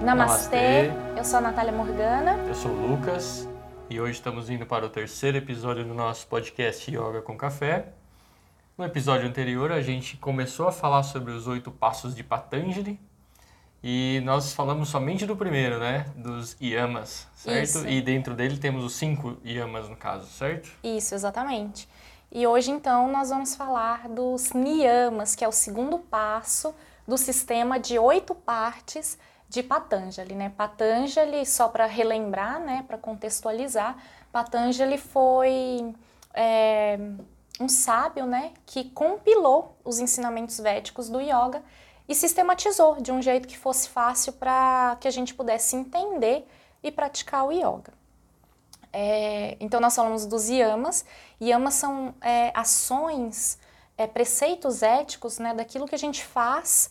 Namastê. Eu sou a Natália Morgana. Eu sou o Lucas e hoje estamos indo para o terceiro episódio do nosso podcast Yoga com Café. No episódio anterior a gente começou a falar sobre os oito passos de Patanjali e nós falamos somente do primeiro, né? Dos yamas, certo? Isso. E dentro dele temos os cinco yamas no caso, certo? Isso, exatamente. E hoje então nós vamos falar dos niyamas, que é o segundo passo do sistema de oito partes de Patanjali, né? Patanjali, só para relembrar, né, para contextualizar, Patanjali foi é, um sábio, né, que compilou os ensinamentos védicos do yoga e sistematizou de um jeito que fosse fácil para que a gente pudesse entender e praticar o yoga. É, então nós falamos dos yamas. Yamas são é, ações, é, preceitos éticos, né, daquilo que a gente faz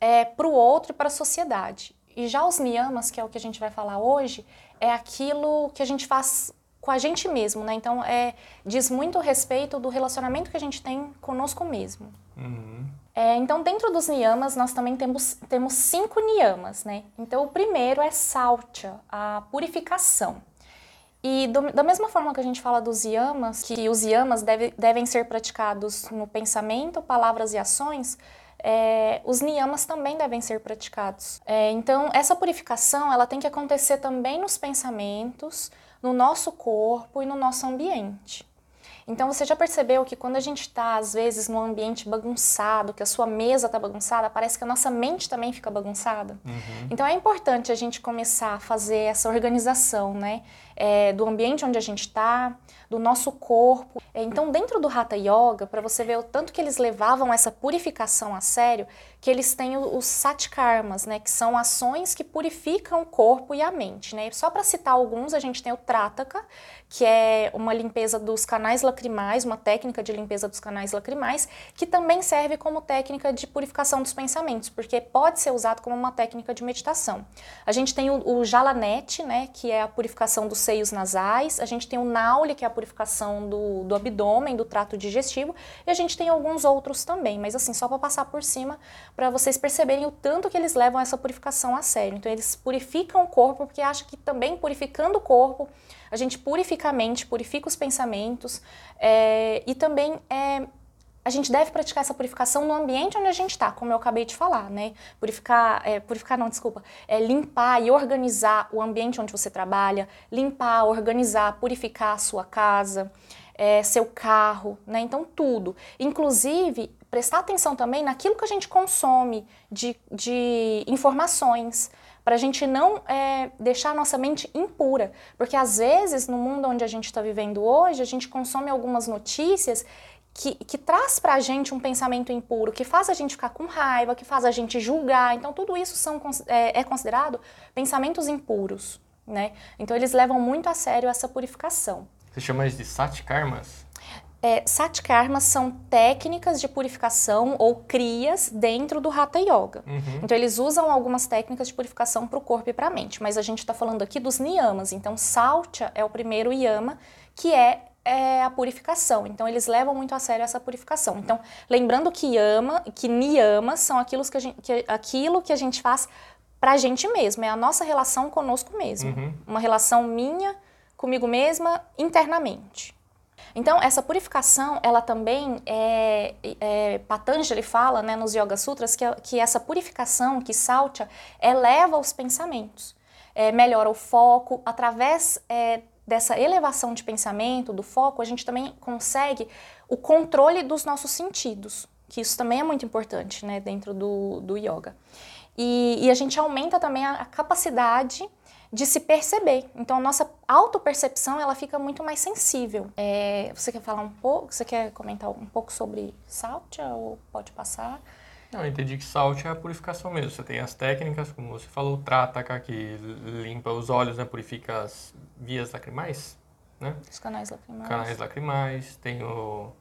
é, para o outro e para a sociedade. E já os niyamas, que é o que a gente vai falar hoje, é aquilo que a gente faz com a gente mesmo, né? Então, é, diz muito respeito do relacionamento que a gente tem conosco mesmo. Uhum. É, então, dentro dos niyamas, nós também temos, temos cinco niyamas, né? Então, o primeiro é saucha, a purificação. E do, da mesma forma que a gente fala dos yamas, que os yamas deve, devem ser praticados no pensamento, palavras e ações, é, os niyamas também devem ser praticados. É, então, essa purificação ela tem que acontecer também nos pensamentos, no nosso corpo e no nosso ambiente. Então você já percebeu que quando a gente está, às vezes, num ambiente bagunçado, que a sua mesa está bagunçada, parece que a nossa mente também fica bagunçada? Uhum. Então é importante a gente começar a fazer essa organização, né? É, do ambiente onde a gente está, do nosso corpo. É, então, dentro do Hatha Yoga, para você ver o tanto que eles levavam essa purificação a sério, que eles têm os satkarmas, né? Que são ações que purificam o corpo e a mente, né? Só para citar alguns, a gente tem o Trataka, que é uma limpeza dos canais lacrimais, uma técnica de limpeza dos canais lacrimais, que também serve como técnica de purificação dos pensamentos, porque pode ser usado como uma técnica de meditação. A gente tem o, o Jalanete, né, que é a purificação dos seios nasais, a gente tem o Nauli, que é a purificação do, do abdômen, do trato digestivo, e a gente tem alguns outros também, mas assim, só para passar por cima, para vocês perceberem o tanto que eles levam essa purificação a sério. Então, eles purificam o corpo, porque acham que também purificando o corpo, a gente purifica a mente, purifica os pensamentos é, e também é, a gente deve praticar essa purificação no ambiente onde a gente está, como eu acabei de falar, né? Purificar, é, purificar não, desculpa, é limpar e organizar o ambiente onde você trabalha, limpar, organizar, purificar a sua casa, é, seu carro, né? Então tudo, inclusive prestar atenção também naquilo que a gente consome de, de informações para a gente não é, deixar a nossa mente impura. Porque às vezes, no mundo onde a gente está vivendo hoje, a gente consome algumas notícias que, que traz para a gente um pensamento impuro, que faz a gente ficar com raiva, que faz a gente julgar. Então, tudo isso são, é, é considerado pensamentos impuros. Né? Então, eles levam muito a sério essa purificação. Você chama isso de satkarmas? É, satkarmas são técnicas de purificação ou crias dentro do Hatha Yoga. Uhum. Então, eles usam algumas técnicas de purificação para o corpo e para a mente, mas a gente está falando aqui dos niyamas. Então, Saucha é o primeiro yama, que é, é, a purificação. Então, eles levam muito a sério essa purificação. Então, lembrando que yama, que niyamas são aquilo que a gente, que, aquilo que a gente faz para a gente mesmo, é a nossa relação conosco mesmo. Uhum. Uma relação minha, comigo mesma, internamente. Então, essa purificação, ela também, é, é, Patanjali fala né, nos Yoga Sutras que, que essa purificação, que Saucha, eleva os pensamentos, é, melhora o foco, através é, dessa elevação de pensamento, do foco, a gente também consegue o controle dos nossos sentidos, que isso também é muito importante né, dentro do, do yoga. E, e a gente aumenta também a, a capacidade de se perceber. Então a nossa autopercepção ela fica muito mais sensível. É, você quer falar um pouco? Você quer comentar um pouco sobre Saucha ou pode passar? Não, eu entendi que Saucha é a purificação mesmo. Você tem as técnicas, como você falou, o Trataka, que limpa os olhos, né, purifica as vias lacrimais, né? Os canais lacrimais. Canais lacrimais, tem o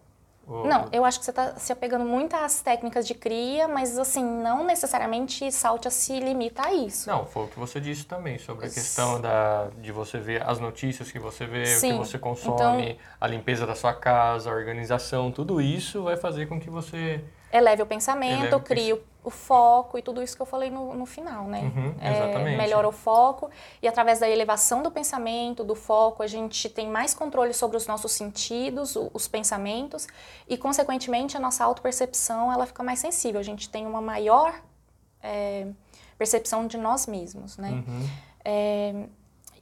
Não, eu acho que você está se apegando muito às técnicas de cria, mas assim, não necessariamente Saltia se limita a isso. Não, foi o que você disse também, sobre a questão da, de você ver as notícias que você vê, Sim. o que você consome, Então- a limpeza da sua casa, a organização, tudo isso vai fazer com que você Eleve o pensamento, Eleve o cria o, o foco e tudo isso que eu falei no, no final, né? Uhum, É, exatamente. melhora o foco e através da elevação do pensamento, do foco, a gente tem mais controle sobre os nossos sentidos, o- os pensamentos e, consequentemente, a nossa autopercepção ela fica mais sensível. A gente tem uma maior é, percepção de nós mesmos, né? Uhum. É,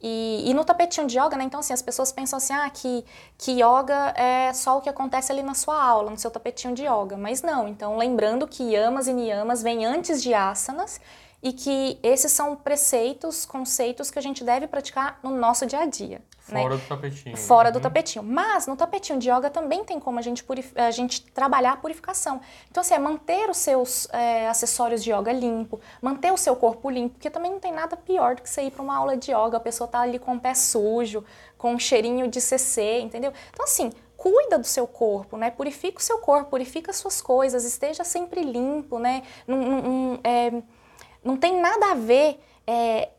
e, e no tapetinho de yoga, né? Então, assim, as pessoas pensam assim, ah, que, que yoga é só o que acontece ali na sua aula, no seu tapetinho de yoga. Mas não. Então, lembrando que yamas e niyamas vêm antes de asanas e que esses são preceitos, conceitos que a gente deve praticar no nosso dia a dia. né? Fora do tapetinho. Fora do Uhum. tapetinho. Mas no tapetinho de yoga também tem como a gente, a gente trabalhar a purificação. Então, assim, é manter os seus é, acessórios de yoga limpo, manter o seu corpo limpo, porque também não tem nada pior do que você ir para uma aula de yoga, a pessoa tá ali com o pé sujo, com um cheirinho de CC, entendeu? Então, assim, cuida do seu corpo, né? Purifica o seu corpo, purifica as suas coisas, esteja sempre limpo, né? Não- não, é, não tem nada a ver é,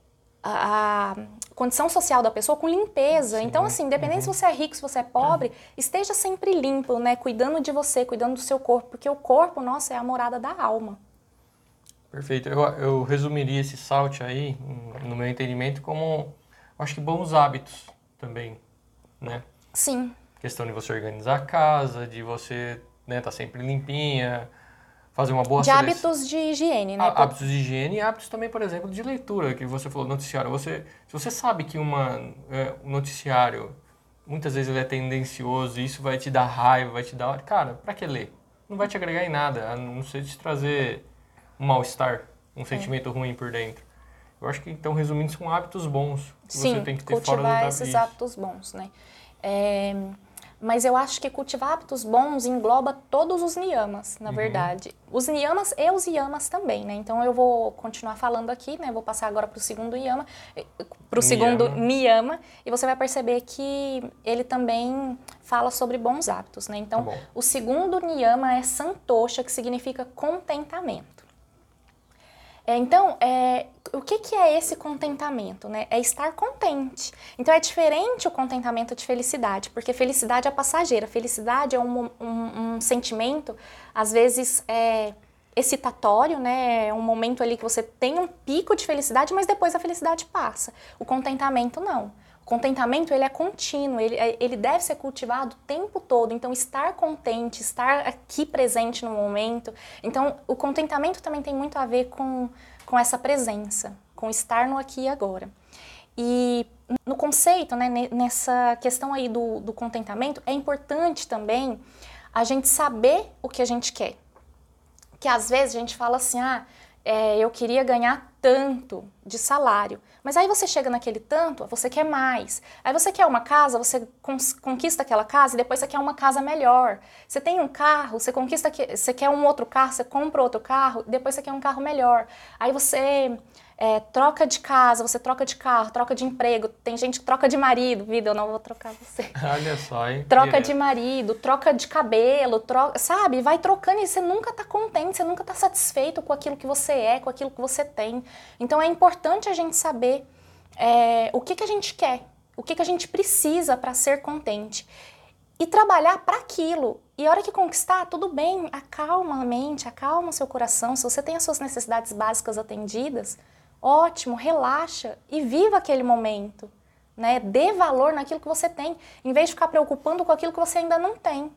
a, a condição social da pessoa com limpeza. Sim. Então, assim, independente se você é rico, se você é pobre, esteja sempre limpo, né? Cuidando de você, cuidando do seu corpo, porque o corpo, nossa, é a morada da alma. Perfeito. Eu, eu resumiria esse salto aí, no meu entendimento, como, acho que bons hábitos também, né? Sim, Questão de você organizar a casa, de você né, tá sempre limpinha, fazer uma boa de seleção. hábitos de higiene, né? Há Hábitos de higiene e hábitos também, por exemplo, de leitura, que você falou, noticiário. Você, se você sabe que uma, é, um noticiário, muitas vezes ele é tendencioso e isso vai te dar raiva, vai te dar... Cara, pra que ler? Não vai te agregar em nada, a não ser te trazer um mal-estar, É. um sentimento ruim por dentro. Eu acho que, então, resumindo, são hábitos bons que Sim, você tem que ter fora do cultivar tabu- esses hábitos bons, né? É, mas eu acho que cultivar hábitos bons engloba todos os niyamas, Uhum. na verdade. Os niyamas e os yamas também, né? Então eu vou continuar falando aqui, né? Vou passar agora para o segundo yama, para o segundo Niyama. e você vai perceber que ele também fala sobre bons hábitos, né? Então, Tá o segundo niyama é santosha, que significa contentamento. É, então, é, o que, que é esse contentamento? Né? É estar contente. Então, é diferente o contentamento de felicidade, porque felicidade é passageira. Felicidade é um, um, um sentimento, às vezes, é, excitatório, né? É um momento ali que você tem um pico de felicidade, mas depois a felicidade passa. O contentamento, não. Contentamento, ele é contínuo, ele, é- ele deve ser cultivado o tempo todo. Então, estar contente, estar aqui presente no momento. Então, o contentamento também tem muito a ver com, com essa presença, com estar no aqui e agora. E no conceito, né, ne- nessa questão aí do, do contentamento, é importante também a gente saber o que a gente quer. Que às vezes a gente fala assim, ah, é, eu queria ganhar tanto de salário. Mas aí você chega naquele tanto, você quer mais. Aí você quer uma casa, você conquista aquela casa e depois você quer uma casa melhor. Você tem um carro, você conquista, que- você quer um outro carro, você compra outro carro, depois você quer um carro melhor. Aí você é, troca de casa, você troca de carro, troca de emprego. Tem gente que troca de marido, vida, eu não vou trocar você. Olha só, hein? Troca de marido, troca de cabelo, troca, sabe? Vai trocando e você nunca tá contente, você nunca tá satisfeito com aquilo que você é, com aquilo que você tem. Então é importante a gente saber é, o que, que a gente quer, o que, que a gente precisa para ser contente. E trabalhar para aquilo. E a hora que conquistar, tudo bem, acalma a mente, acalma o seu coração. Se você tem as suas necessidades básicas atendidas, ótimo, relaxa e viva aquele momento né? Dê valor naquilo que você tem, em vez de ficar preocupando com aquilo que você ainda não tem.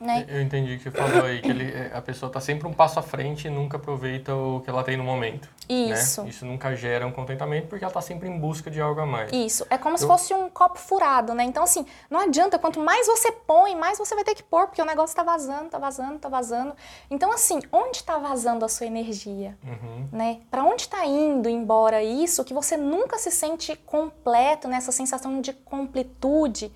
Né? Eu entendi o que você falou aí, que ele, a pessoa está sempre um passo à frente e nunca aproveita o que ela tem no momento. Isso. Né? Isso nunca gera um contentamento porque ela está sempre em busca de algo a mais. Isso, é como se Eu- fosse um copo furado, né? Então, assim, não adianta, quanto mais você põe, mais você vai ter que pôr, porque o negócio tá vazando, tá vazando, tá vazando. Então, assim, onde tá vazando a sua energia? Uhum. né? Para onde está indo embora isso que você nunca se sente completo nessa sensação de completude,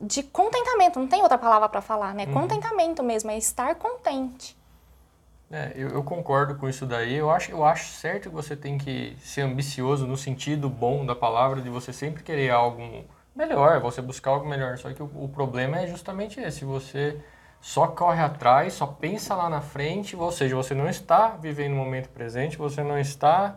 de contentamento, não tem outra palavra para falar, né? Contentamento mesmo, é estar contente. É, eu, eu concordo com isso daí. Eu acho, eu acho certo que você tem que ser ambicioso no sentido bom da palavra, de você sempre querer algo melhor, você buscar algo melhor. Só que o, o problema é justamente esse: você só corre atrás, só pensa lá na frente, ou seja, você não está vivendo o momento presente, você não está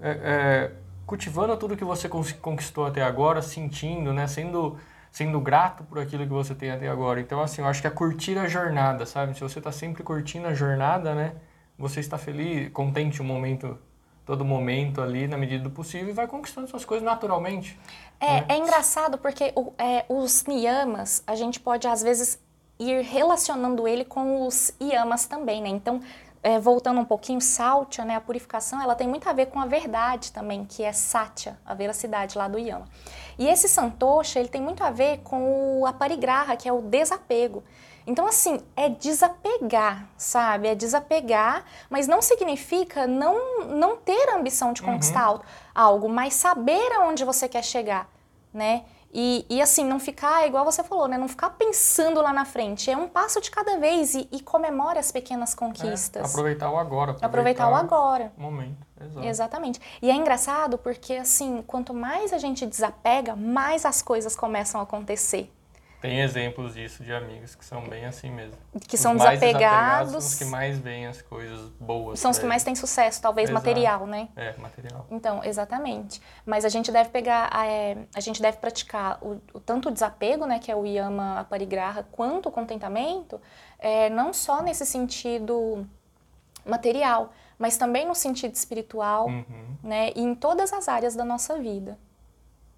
é, é, cultivando tudo que você conquistou até agora, sentindo, né, sendo sendo grato por aquilo que você tem até agora. Então, assim, eu acho que é curtir a jornada, sabe? Se você está sempre curtindo a jornada, né? Você está feliz, contente o momento, todo momento ali, na medida do possível, e vai conquistando suas coisas naturalmente. É, né? é engraçado porque o, é, os niyamas, a gente pode, às vezes, ir relacionando ele com os yamas também, né? Então, é, voltando um pouquinho, Sáutya, né, a purificação, ela tem muito a ver com a verdade também, que é Satya, a veracidade lá do Yama. E esse Santosha, ele tem muito a ver com o Aparigraha, que é o desapego. Então, assim, é desapegar, sabe? É desapegar, mas não significa não, não ter a ambição de conquistar uhum. algo, mas saber aonde você quer chegar, né? E, e, assim, não ficar, igual você falou, né? Não ficar pensando lá na frente. É um passo de cada vez e, e comemore as pequenas conquistas. É, aproveitar o agora. Aproveitar, aproveitar o agora. O momento. Exato. Exatamente. E é engraçado porque, assim, quanto mais a gente desapega, mais as coisas começam a acontecer. Tem exemplos disso de amigos que são bem assim mesmo. Que os são desapegados. São os que mais veem as coisas boas. São os que mais têm sucesso, talvez Exato. material, né? É, material. Então, exatamente. Mas a gente deve pegar, é, a gente deve praticar o, o, tanto o desapego, né, que é o yama aparigraha, quanto o contentamento, é, não só nesse sentido material, mas também no sentido espiritual, uhum. né, e em todas as áreas da nossa vida.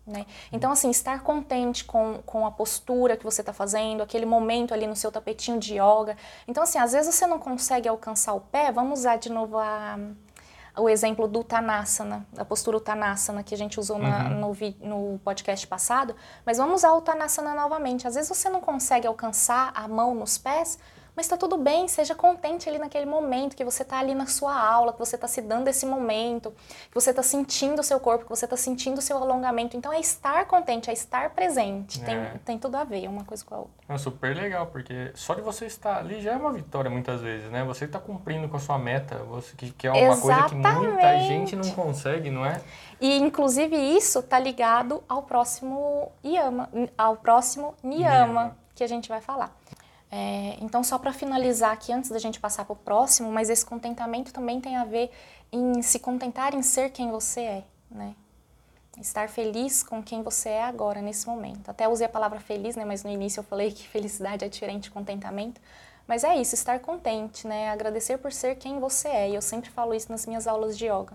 Né? Então, assim, estar contente com, com a postura que você está fazendo, aquele momento ali no seu tapetinho de yoga. Então, assim, às vezes você não consegue alcançar o pé, vamos usar de novo a, o exemplo do Tanasana, a postura Tanasana que a gente usou na, uhum. no, no podcast passado, mas vamos usar o Tanasana novamente. Às vezes você não consegue alcançar a mão nos pés, mas está tudo bem, seja contente ali naquele momento, que você está ali na sua aula, que você está se dando esse momento, que você está sentindo o seu corpo, que você está sentindo o seu alongamento. Então é estar contente, é estar presente. Tem, é. tem tudo a ver uma coisa com a outra. É super legal, porque só de você estar ali já é uma vitória muitas vezes, né? Você está cumprindo com a sua meta, você que, que é uma Exatamente. coisa que muita gente não consegue, não é? E inclusive isso está ligado ao próximo yama, ao próximo niyama, niyama. que a gente vai falar. É, então, só para finalizar aqui, antes da gente passar para o próximo, mas esse contentamento também tem a ver em se contentar em ser quem você é, né? Estar feliz com quem você é agora, nesse momento. Até usei a palavra feliz, né? Mas no início eu falei que felicidade é diferente de contentamento. Mas é isso, estar contente, né? Agradecer por ser quem você é. E eu sempre falo isso nas minhas aulas de yoga.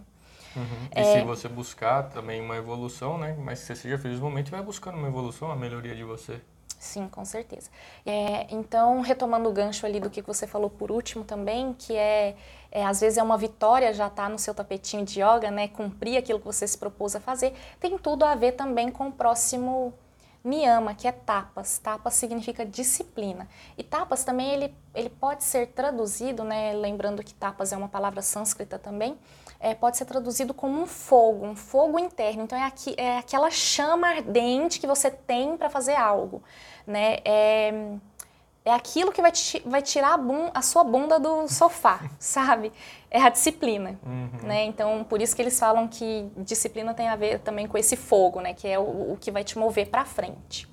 Uhum. E é... se você buscar também uma evolução, né? Mas se você seja feliz no momento, vai buscando uma evolução, a melhoria de você. Sim, com certeza. É, então, retomando o gancho ali do que você falou por último também, que é, é às vezes é uma vitória já estar tá no seu tapetinho de yoga, né, cumprir aquilo que você se propôs a fazer, tem tudo a ver também com o próximo niyama, que é tapas. Tapas significa disciplina. E tapas também ele, ele pode ser traduzido, né, lembrando que tapas é uma palavra sânscrita também, é, pode ser traduzido como um fogo, um fogo interno. Então é, aqui, é aquela chama ardente que você tem para fazer algo né? É, é aquilo que vai, te, vai tirar a, a, sua bunda do sofá, sabe? É a disciplina, uhum. né? Então, por isso que eles falam que disciplina tem a ver também com esse fogo, né? Que é o, o que vai te mover para frente.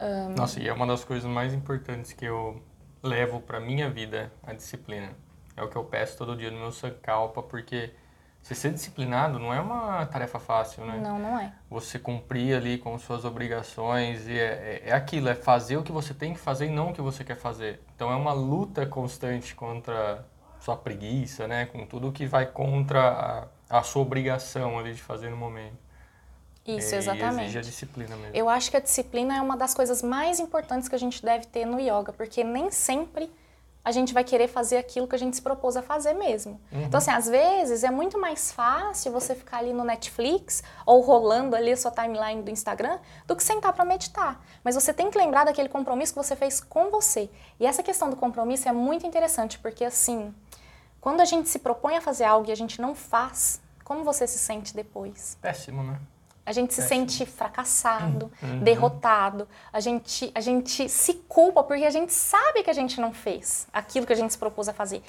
Um... Nossa, e é uma das coisas mais importantes que eu levo para minha vida, a disciplina. É o que eu peço todo dia no meu Sankalpa, porque você ser disciplinado não é uma tarefa fácil, né? Não, não é. Você cumprir ali com suas obrigações e é, é, é, aquilo, é fazer o que você tem que fazer e não o que você quer fazer. Então é uma luta constante contra sua preguiça, né? Com tudo que vai contra a, a sua obrigação ali de fazer no momento. Isso, exatamente. E exige a disciplina mesmo. Eu acho que a disciplina é uma das coisas mais importantes que a gente deve ter no yoga, porque nem sempre a gente vai querer fazer aquilo que a gente se propôs a fazer mesmo. Uhum. Então, assim, às vezes é muito mais fácil você ficar ali no Netflix ou rolando ali a sua timeline do Instagram do que sentar para meditar. Mas você tem que lembrar daquele compromisso que você fez com você. E essa questão do compromisso é muito interessante, porque assim, quando a gente se propõe a fazer algo e a gente não faz, como você se sente depois? Péssimo, né? A gente se sente fracassado, uhum. derrotado. A gente, a gente se culpa porque a gente sabe que a gente não fez aquilo que a gente se propôs a fazer.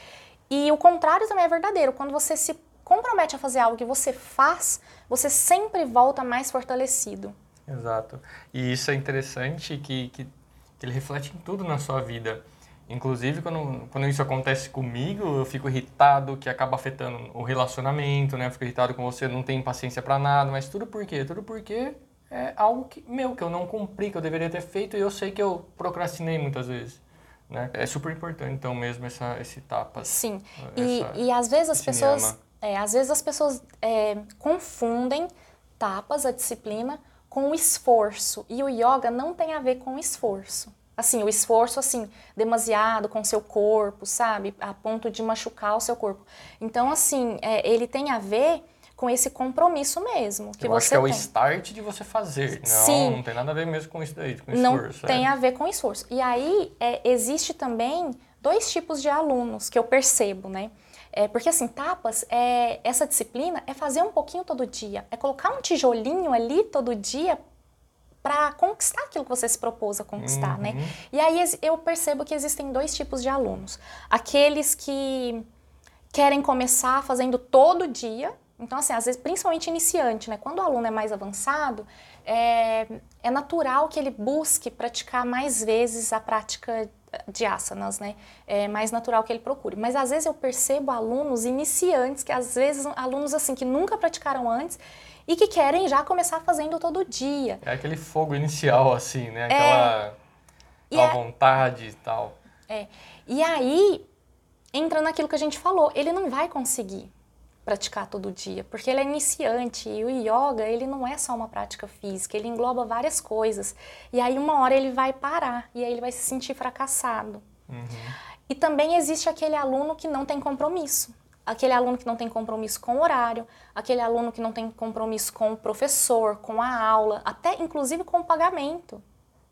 E o contrário também é verdadeiro. Quando você se compromete a fazer algo que você faz, você sempre volta mais fortalecido. Exato. E isso é interessante que, que, que ele reflete em tudo na sua vida. Inclusive, quando, quando isso acontece comigo, eu fico irritado, que acaba afetando o relacionamento, né? Eu fico irritado com você, não tem paciência para nada, mas tudo por quê? Tudo porque é algo que, meu, que eu não cumpri, que eu deveria ter feito e eu sei que eu procrastinei muitas vezes. Né? É super importante, então, mesmo essa, esse tapas. Sim. Essa, e, e às vezes as pessoas. É, às vezes as pessoas é, confundem tapas, a disciplina, com o esforço. E o yoga não tem a ver com esforço. Assim, o esforço, assim, demasiado com o seu corpo, sabe? A ponto de machucar o seu corpo. Então, assim, é, ele tem a ver com esse compromisso mesmo que Eu você acho que é tem. o start de você fazer. Não, Sim. não tem nada a ver mesmo com isso daí, com Não esforço. tem é. a ver com esforço. E aí, é, existe também dois tipos de alunos que eu percebo, né? É, porque assim, tapas, é, essa disciplina é fazer um pouquinho todo dia, é colocar um tijolinho ali todo dia para conquistar aquilo que você se propôs a conquistar, né? Uhum. E aí eu percebo que existem dois tipos de alunos. Aqueles que querem começar fazendo todo dia. Então, assim, às vezes, principalmente iniciante, né? Quando o aluno é mais avançado, é, é natural que ele busque praticar mais vezes a prática de asanas, né? É mais natural que ele procure. Mas às vezes eu percebo alunos iniciantes, que às vezes alunos assim que nunca praticaram antes e que querem já começar fazendo todo dia. É aquele fogo inicial, assim, né? Aquela, aquela é- vontade e tal. E aí entra naquilo que a gente falou, ele não vai conseguir praticar todo dia, porque ele é iniciante e o yoga, ele não é só uma prática física, ele engloba várias coisas. E aí uma hora ele vai parar e aí ele vai se sentir fracassado. Uhum. E também existe aquele aluno que não tem compromisso. Aquele aluno que não tem compromisso com o horário, aquele aluno que não tem compromisso com o professor, com a aula, até inclusive com o pagamento.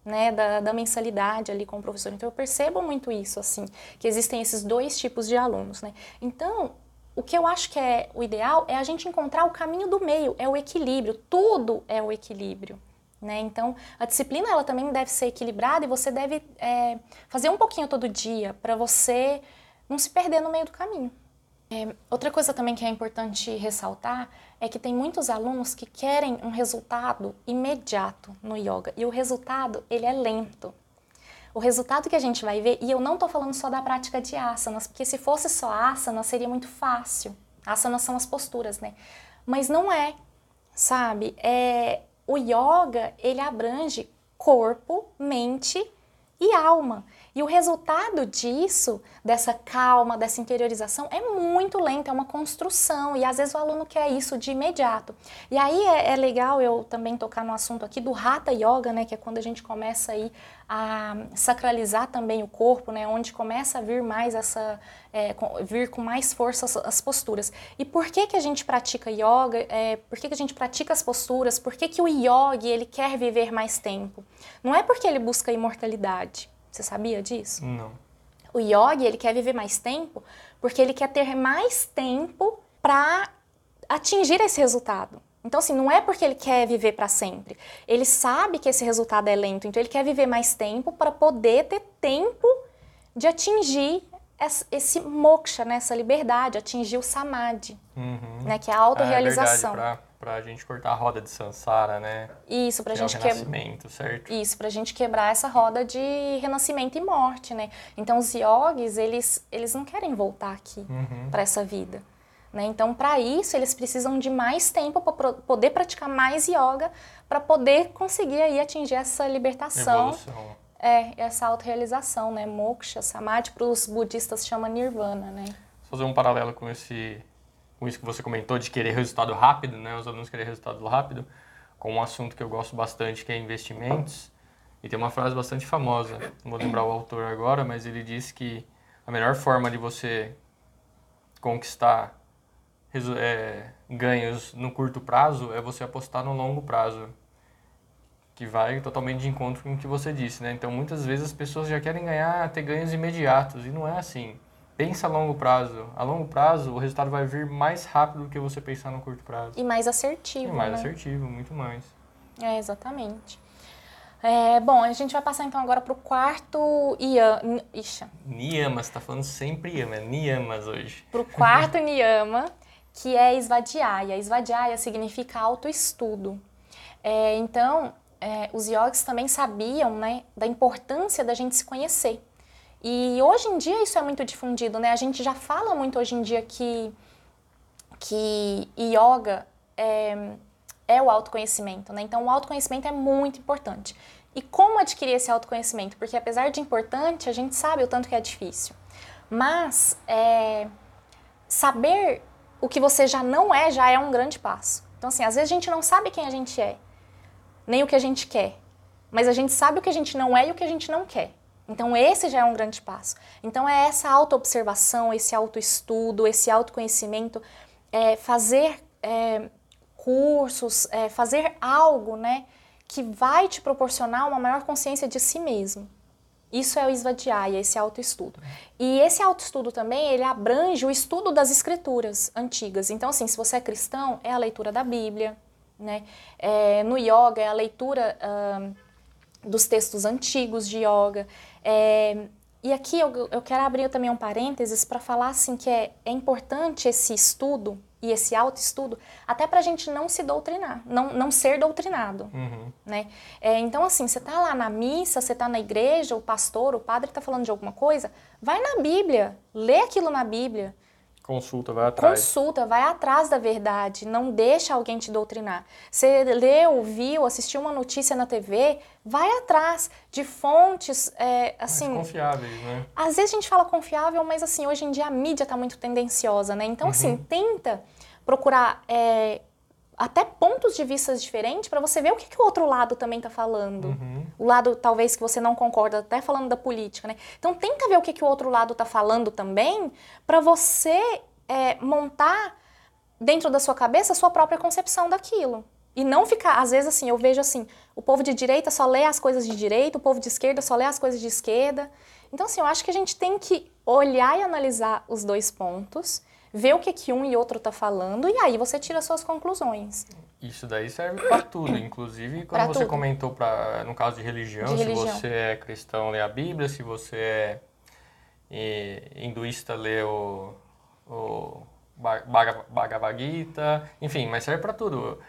Né, da, da mensalidade ali com o professor. Então eu percebo muito isso, assim, que existem esses dois tipos de alunos, né? Então, o que eu acho que é o ideal é a gente encontrar o caminho do meio, é o equilíbrio, tudo é o equilíbrio. Né? Então, a disciplina ela também deve ser equilibrada e você deve é, fazer um pouquinho todo dia para você não se perder no meio do caminho. É, outra coisa também que é importante ressaltar é que tem muitos alunos que querem um resultado imediato no yoga e o resultado ele é lento. O resultado que a gente vai ver, e eu não estou falando só da prática de asanas, porque se fosse só asana seria muito fácil. Asanas são as posturas, né? Mas não é, sabe? É, o yoga ele abrange corpo, mente e alma. E o resultado disso, dessa calma, dessa interiorização, é muito lento, é uma construção. E às vezes o aluno quer isso de imediato. E aí é, é legal eu também tocar no assunto aqui do Hatha Yoga, né? Que é quando a gente começa aí a sacralizar também o corpo, né? Onde começa a vir mais essa, é, vir com mais força as, as, posturas. E por que que a gente pratica yoga? É, por que que a gente pratica as posturas? Por que que o yogi ele quer viver mais tempo? Não é porque ele busca imortalidade. Você sabia disso? Não. O yogi, ele quer viver mais tempo porque ele quer ter mais tempo para atingir esse resultado. Então, assim, não é porque ele quer viver para sempre. Ele sabe que esse resultado é lento, então ele quer viver mais tempo para poder ter tempo de atingir esse moksha, né, essa liberdade, atingir o samadhi, uhum. né, que é a autorrealização. É pra, pra gente cortar a roda de sansara, né? Isso, pra que gente é o renascimento, que... certo? Isso, pra gente quebrar essa roda de renascimento e morte, né? Então os yogis, eles, eles não querem voltar aqui uhum. para essa vida. Né? Então, para isso, eles precisam de mais tempo para poder praticar mais yoga, para poder conseguir aí atingir essa libertação. Evolução. É, essa autorrealização, né? Moksha, Samadhi, para os budistas chama Nirvana, né? Vou fazer um paralelo com esse com isso que você comentou de querer resultado rápido, né? Os alunos querem resultado rápido, com um assunto que eu gosto bastante, que é investimentos. E tem uma frase bastante famosa, não vou lembrar o autor agora, mas ele diz que a melhor forma de você conquistar é, ganhos no curto prazo é você apostar no longo prazo que vai totalmente de encontro com o que você disse, né? Então, muitas vezes as pessoas já querem ganhar, ter ganhos imediatos, e não é assim. Pensa a longo prazo. A longo prazo, o resultado vai vir mais rápido do que você pensar no curto prazo. E mais assertivo, E mais né? assertivo, muito mais. É, exatamente. É, bom, a gente vai passar então agora para o quarto Yama. Ixi. Niyamas, tá falando sempre Yama, é Niyamas hoje. Para o quarto Niyama, que é Svadhyaya. Svadhyaya significa autoestudo. É, então, é, os yogis também sabiam né, da importância da gente se conhecer. E hoje em dia isso é muito difundido, né? A gente já fala muito hoje em dia que, que yoga é, é o autoconhecimento, né? Então, o autoconhecimento é muito importante. E como adquirir esse autoconhecimento? Porque apesar de importante, a gente sabe o tanto que é difícil. Mas é, saber o que você já não é já é um grande passo. Então, assim, às vezes a gente não sabe quem a gente é, nem o que a gente quer, mas a gente sabe o que a gente não é e o que a gente não quer. Então, esse já é um grande passo. Então, é essa autoobservação, esse autoestudo, esse autoconhecimento, é, fazer é, cursos, é, fazer algo, né, que vai te proporcionar uma maior consciência de si mesmo. Isso é o Svadhyaya, esse autoestudo. E esse autoestudo também, ele abrange o estudo das escrituras antigas. Então, assim, se você é cristão, é a leitura da Bíblia, né? É, no yoga, é a leitura uh, dos textos antigos de yoga. É, e aqui eu, eu quero abrir também um parênteses para falar, assim, que é, é importante esse estudo e esse autoestudo, até para a gente não se doutrinar, não, não ser doutrinado, uhum. né? É, então, assim, você tá lá na missa, você tá na igreja, o pastor, o padre está falando de alguma coisa, vai na Bíblia, lê aquilo na Bíblia. Consulta, vai atrás. Consulta, vai atrás da verdade, não deixa alguém te doutrinar. Você leu, viu, assistiu uma notícia na TV, vai atrás de fontes, é, assim... Mais confiáveis, né? Às vezes a gente fala confiável, mas assim, hoje em dia a mídia está muito tendenciosa, né? Então, assim, uhum. assim, tenta procurar é, até pontos de vista diferentes para você ver o que, que o outro lado também está falando. Uhum. O lado, talvez, que você não concorda, até falando da política, né? Então, tenta ver o que, que o outro lado está falando também para você é, montar dentro da sua cabeça a sua própria concepção daquilo. E não ficar, às vezes assim, eu vejo assim, o povo de direita só lê as coisas de direita, o povo de esquerda só lê as coisas de esquerda. Então, assim, eu acho que a gente tem que olhar e analisar os dois pontos vê o que, que um e outro tá falando e aí você tira suas conclusões. Isso daí serve para tudo, inclusive quando pra você tudo. comentou para no caso de religião, de religião, se você é cristão lê a Bíblia, se você é hinduísta lê o, o Bhagavad Gita, enfim, mas serve para tudo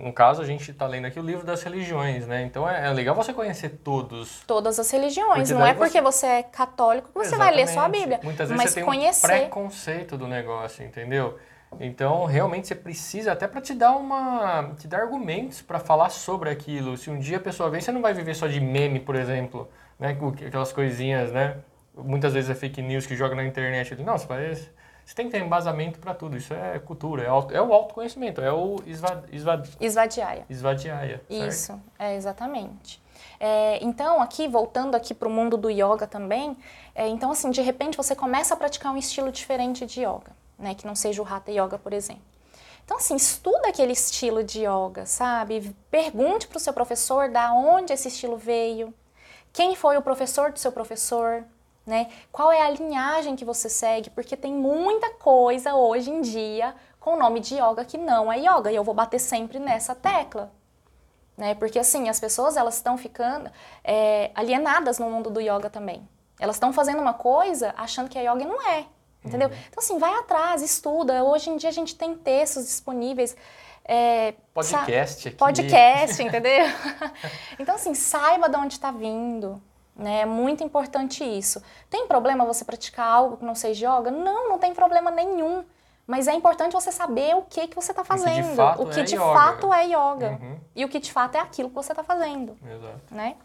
no caso, a gente está lendo aqui o livro das religiões, né? Então é, é legal você conhecer todos. Todas as religiões. Não é porque você... você é católico que você Exatamente. vai ler só a Bíblia. Muitas vezes mas você tem conhecer... um preconceito do negócio, entendeu? Então, realmente você precisa até para te dar uma, te dar argumentos para falar sobre aquilo. Se um dia a pessoa vem, você não vai viver só de meme, por exemplo, né? Aquelas coisinhas, né? Muitas vezes é fake news que joga na internet. Não, você vai você tem que ter embasamento para tudo. Isso é cultura, é, auto, é o autoconhecimento, é o esvad, esvadiaia. Esvadiaia. Isso, é exatamente. É, então, aqui, voltando aqui para o mundo do yoga também, é, então, assim, de repente você começa a praticar um estilo diferente de yoga, né? Que não seja o Hatha Yoga, por exemplo. Então, assim, estuda aquele estilo de yoga, sabe? Pergunte para o seu professor da onde esse estilo veio, quem foi o professor do seu professor, né? Qual é a linhagem que você segue? Porque tem muita coisa hoje em dia com o nome de yoga que não é yoga e eu vou bater sempre nessa tecla, né? Porque assim as pessoas elas estão ficando é, alienadas no mundo do yoga também. Elas estão fazendo uma coisa achando que é yoga e não é, entendeu? Uhum. Então assim vai atrás, estuda. Hoje em dia a gente tem textos disponíveis. É, podcast aqui. Podcast, entendeu? então assim saiba de onde está vindo. Né? É muito importante isso. Tem problema você praticar algo que não seja yoga? Não, não tem problema nenhum. Mas é importante você saber o que, que você está fazendo. O que de fato, é, fato é yoga. Uhum. E o que de fato é aquilo que você está fazendo. Exato. Né?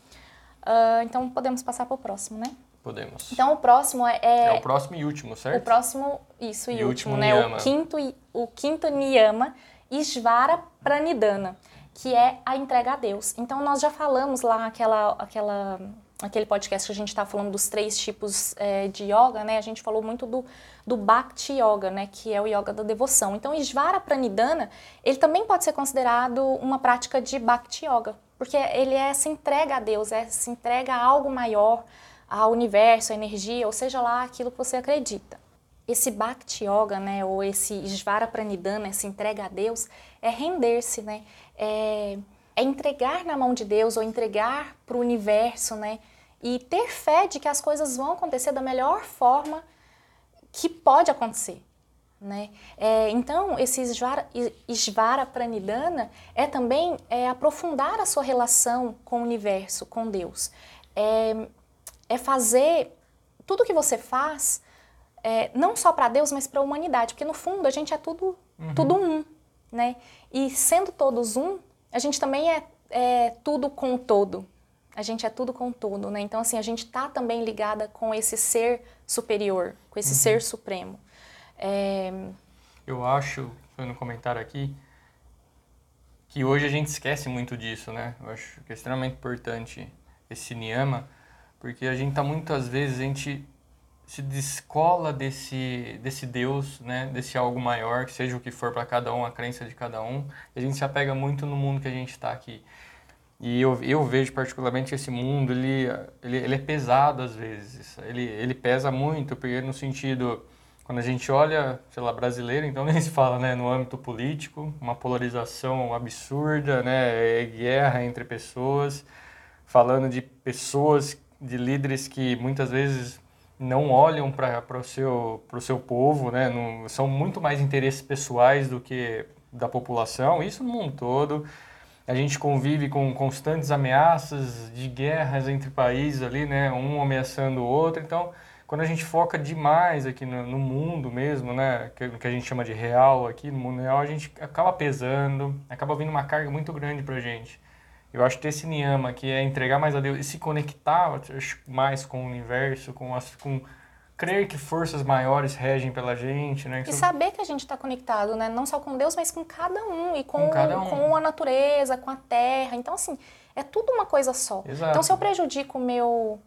Uh, então podemos passar para o próximo, né? Podemos. Então o próximo é, é, é. o próximo e último, certo? O próximo, isso, e, e último, né? Niyama. O quinto, o quinto niyama, Ishvara Pranidhana, que é a entrega a Deus. Então nós já falamos lá aquela, aquela aquele podcast que a gente está falando dos três tipos é, de yoga, né? A gente falou muito do, do Bhakti Yoga, né? Que é o yoga da devoção. Então, Isvara Pranidhana, ele também pode ser considerado uma prática de Bhakti Yoga, porque ele é essa entrega a Deus, é essa entrega a algo maior, ao universo, à energia, ou seja lá, aquilo que você acredita. Esse Bhakti Yoga, né? Ou esse Isvara Pranidhana, essa entrega a Deus, é render-se, né? É é entregar na mão de Deus ou entregar para o universo, né? E ter fé de que as coisas vão acontecer da melhor forma que pode acontecer. Né? É, então, esse Isvara, Pranidhana é também é, aprofundar a sua relação com o universo, com Deus. É, é fazer tudo que você faz, é, não só para Deus, mas para a humanidade, porque no fundo a gente é tudo, uhum. tudo um. né? E sendo todos um, a gente também é, é tudo com o todo. A gente é tudo com tudo, né? Então, assim, a gente está também ligada com esse ser superior, com esse uhum. ser supremo. É... Eu acho, foi no comentário aqui, que hoje a gente esquece muito disso, né? Eu acho que é extremamente importante esse niyama, porque a gente tá muitas vezes, a gente se descola desse, desse Deus, né, desse algo maior, que seja o que for para cada um, a crença de cada um, e a gente se apega muito no mundo que a gente está aqui. E eu, eu vejo particularmente esse mundo, ele, ele, ele é pesado às vezes, ele, ele pesa muito, porque no sentido, quando a gente olha, sei lá, brasileiro, então nem se fala, né, no âmbito político, uma polarização absurda, né, é guerra entre pessoas, falando de pessoas, de líderes que muitas vezes não olham para o seu, seu povo, né? Não, são muito mais interesses pessoais do que da população, isso no mundo todo. A gente convive com constantes ameaças de guerras entre países ali, né? Um ameaçando o outro. Então, quando a gente foca demais aqui no, no mundo mesmo, né? Que, que, a gente chama de real aqui, no mundo real, a gente acaba pesando, acaba vindo uma carga muito grande para a gente. Eu acho que esse niyama, que é entregar mais a Deus e se conectar mais com o universo, com, as, com crer que forças maiores regem pela gente, né? E saber que a gente está conectado, né? Não só com Deus, mas com cada um e com, com, um. com, a natureza, com a terra. Então, assim, é tudo uma coisa só. Exato. Então, se eu prejudico o meu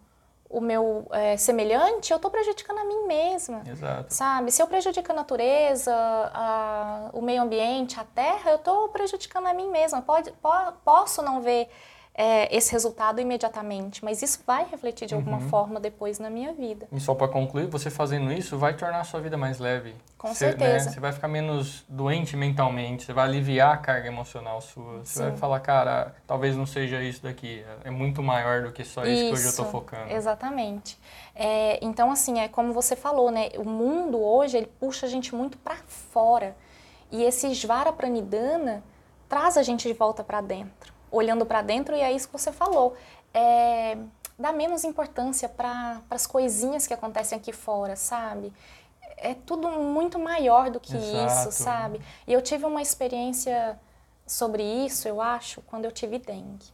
o meu é, semelhante, eu estou prejudicando a mim mesma. Exato. Sabe? Se eu prejudico a natureza, a, o meio ambiente, a terra, eu estou prejudicando a mim mesma. Pode, po, posso não ver é, esse resultado imediatamente, mas isso vai refletir de alguma uhum. forma depois na minha vida. E só para concluir, você fazendo isso vai tornar a sua vida mais leve. Com você, né, certeza. Né, você vai ficar menos doente mentalmente, você vai aliviar a carga emocional sua. Você Sim. vai falar, cara, talvez não seja isso daqui, é muito maior do que só isso, isso que hoje eu estou focando. Exatamente. É, então, assim, é como você falou, né? O mundo hoje, ele puxa a gente muito para fora. E esse Svara Pranidhana traz a gente de volta para dentro olhando para dentro e é isso que você falou. É, dá menos importância para as coisinhas que acontecem aqui fora, sabe? É tudo muito maior do que Exato. isso, sabe? E eu tive uma experiência sobre isso, eu acho, quando eu tive dengue.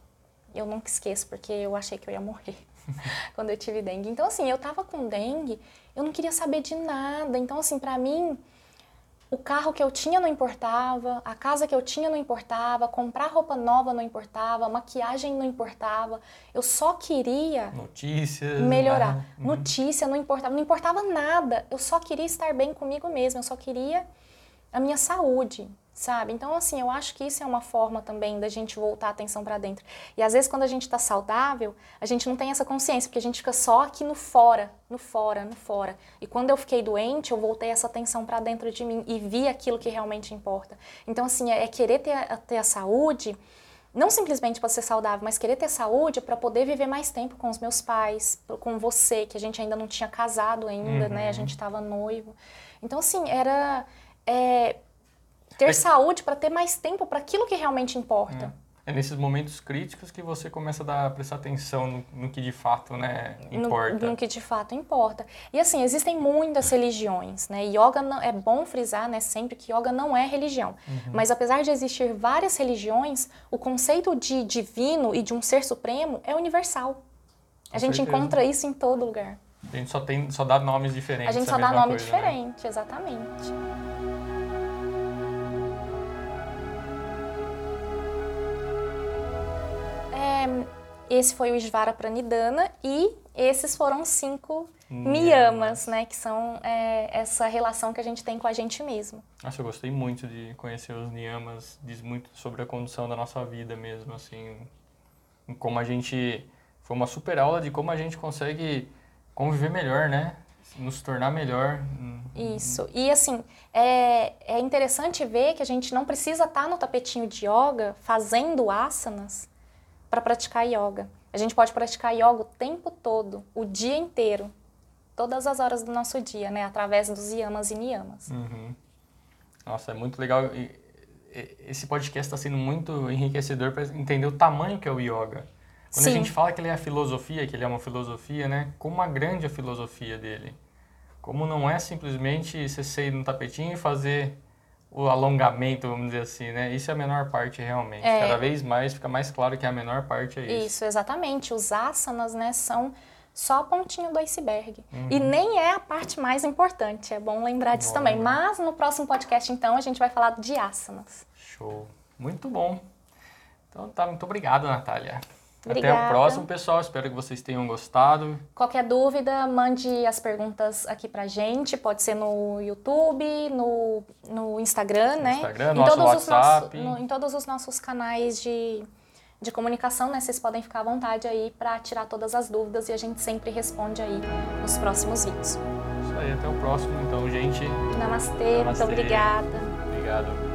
Eu nunca esqueço, porque eu achei que eu ia morrer quando eu tive dengue. Então, assim, eu tava com dengue, eu não queria saber de nada. Então, assim, para mim, o carro que eu tinha não importava, a casa que eu tinha não importava, comprar roupa nova não importava, maquiagem não importava. Eu só queria notícias, melhorar. Né? Notícia não importava, não importava nada. Eu só queria estar bem comigo mesma, eu só queria a minha saúde sabe? Então, assim, eu acho que isso é uma forma também da gente voltar a atenção para dentro. E às vezes, quando a gente está saudável, a gente não tem essa consciência, porque a gente fica só aqui no fora, no fora, no fora. E quando eu fiquei doente, eu voltei essa atenção para dentro de mim e vi aquilo que realmente importa. Então, assim, é, é querer ter a, ter a saúde. Não simplesmente para ser saudável, mas querer ter saúde para poder viver mais tempo com os meus pais, com você, que a gente ainda não tinha casado ainda, uhum. né? A uhum. gente estava noivo. Então, assim, era é, ter saúde para ter mais tempo para aquilo que realmente importa. É. é. nesses momentos críticos que você começa a dar, prestar atenção no, no que de fato né, importa. No, no, que de fato importa. E assim, existem muitas religiões, né? Yoga não, é bom frisar né, sempre que yoga não é religião. Uhum. Mas apesar de existir várias religiões, o conceito de divino e de um ser supremo é universal. Com a gente certeza. encontra isso em todo lugar. A gente só, tem, só dá nomes diferentes. A gente só dá nome coisa, diferente, né? exatamente. Esse foi o Svara Pranidhana e esses foram cinco niyamas, né? Que são é, essa relação que a gente tem com a gente mesmo. Nossa, eu gostei muito de conhecer os niyamas, diz muito sobre a condução da nossa vida mesmo, assim, como a gente foi uma super aula de como a gente consegue conviver melhor, né? Nos tornar melhor. Isso. E assim, é, é interessante ver que a gente não precisa estar no tapetinho de yoga fazendo asanas para praticar yoga. A gente pode praticar yoga o tempo todo, o dia inteiro, todas as horas do nosso dia, né? Através dos yamas e niyamas. Uhum. Nossa, é muito legal. Esse podcast está sendo muito enriquecedor para entender o tamanho que é o yoga. Quando Sim. a gente fala que ele é a filosofia, que ele é uma filosofia, né? Como a grande a filosofia dele. Como não é simplesmente você sair no tapetinho e fazer o alongamento, vamos dizer assim, né? Isso é a menor parte realmente. É. Cada vez mais fica mais claro que a menor parte é isso. Isso, exatamente. Os asanas, né, são só a pontinha do iceberg. Uhum. E nem é a parte mais importante, é bom lembrar disso Bom também. lembrar. Mas no próximo podcast, então, a gente vai falar de asanas. Show. Muito bom. Então tá, muito obrigado, Natália. Até Obrigada. o próximo, pessoal. Espero que vocês tenham gostado. Qualquer dúvida, mande as perguntas aqui pra gente. Pode ser no YouTube, no, no Instagram, né? Instagram, em nosso todos os WhatsApp. nossos- no- em todos os nossos canais de, de comunicação, né? Vocês podem ficar à vontade aí pra tirar todas as dúvidas e a gente sempre responde aí nos próximos vídeos. Isso aí, até o próximo, então, gente. Namastê, Namastê. muito obrigada. Obrigado.